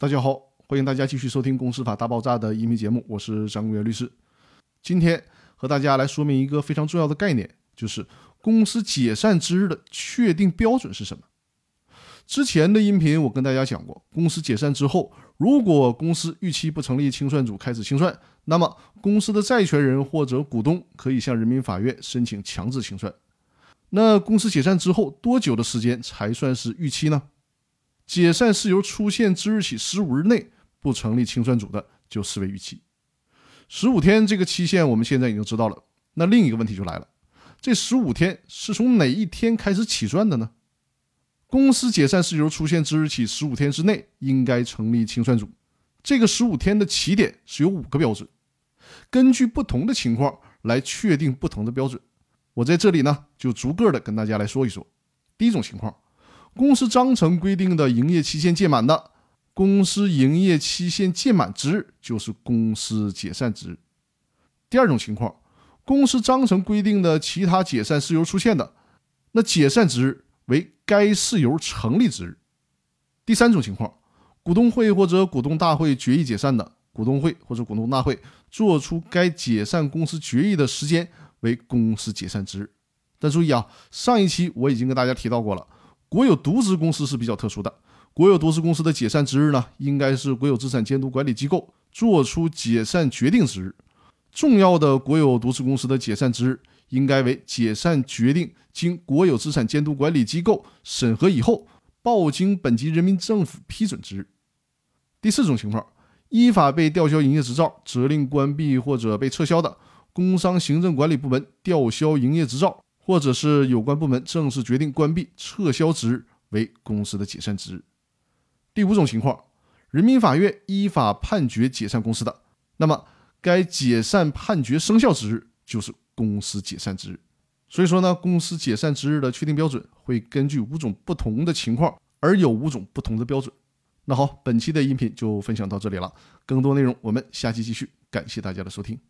大家好，欢迎大家继续收听《公司法大爆炸》的音频节目，我是张公元律师。今天和大家来说明一个非常重要的概念，就是公司解散之日的确定标准是什么。之前的音频我跟大家讲过，公司解散之后，如果公司逾期不成立清算组开始清算，那么公司的债权人或者股东可以向人民法院申请强制清算。那公司解散之后多久的时间才算是逾期呢？解散事由出现之日起十五日内不成立清算组的，就视为逾期。十五天这个期限我们现在已经知道了。那另一个问题就来了：这十五天是从哪一天开始起算的呢？公司解散事由出现之日起十五天之内应该成立清算组。这个十五天的起点是有五个标准，根据不同的情况来确定不同的标准。我在这里呢就逐个的跟大家来说一说。第一种情况。公司章程规定的营业期限届满的，公司营业期限届满之日就是公司解散之日。第二种情况，公司章程规定的其他解散事由出现的，那解散之日为该事由成立之日。第三种情况，股东会或者股东大会决议解散的，股东会或者股东大会作出该解散公司决议的时间为公司解散之日。但注意啊，上一期我已经跟大家提到过了。国有独资公司是比较特殊的，国有独资公司的解散之日呢，应该是国有资产监督管理机构作出解散决定之日。重要的国有独资公司的解散之日，应该为解散决定经国有资产监督管理机构审核以后，报经本级人民政府批准之日。第四种情况，依法被吊销营业执照、责令关闭或者被撤销的，工商行政管理部门吊销营业执照。或者是有关部门正式决定关闭、撤销之日为公司的解散之日。第五种情况，人民法院依法判决解散公司的，那么该解散判决生效之日就是公司解散之日。所以说呢，公司解散之日的确定标准会根据五种不同的情况而有五种不同的标准。那好，本期的音频就分享到这里了，更多内容我们下期继续。感谢大家的收听。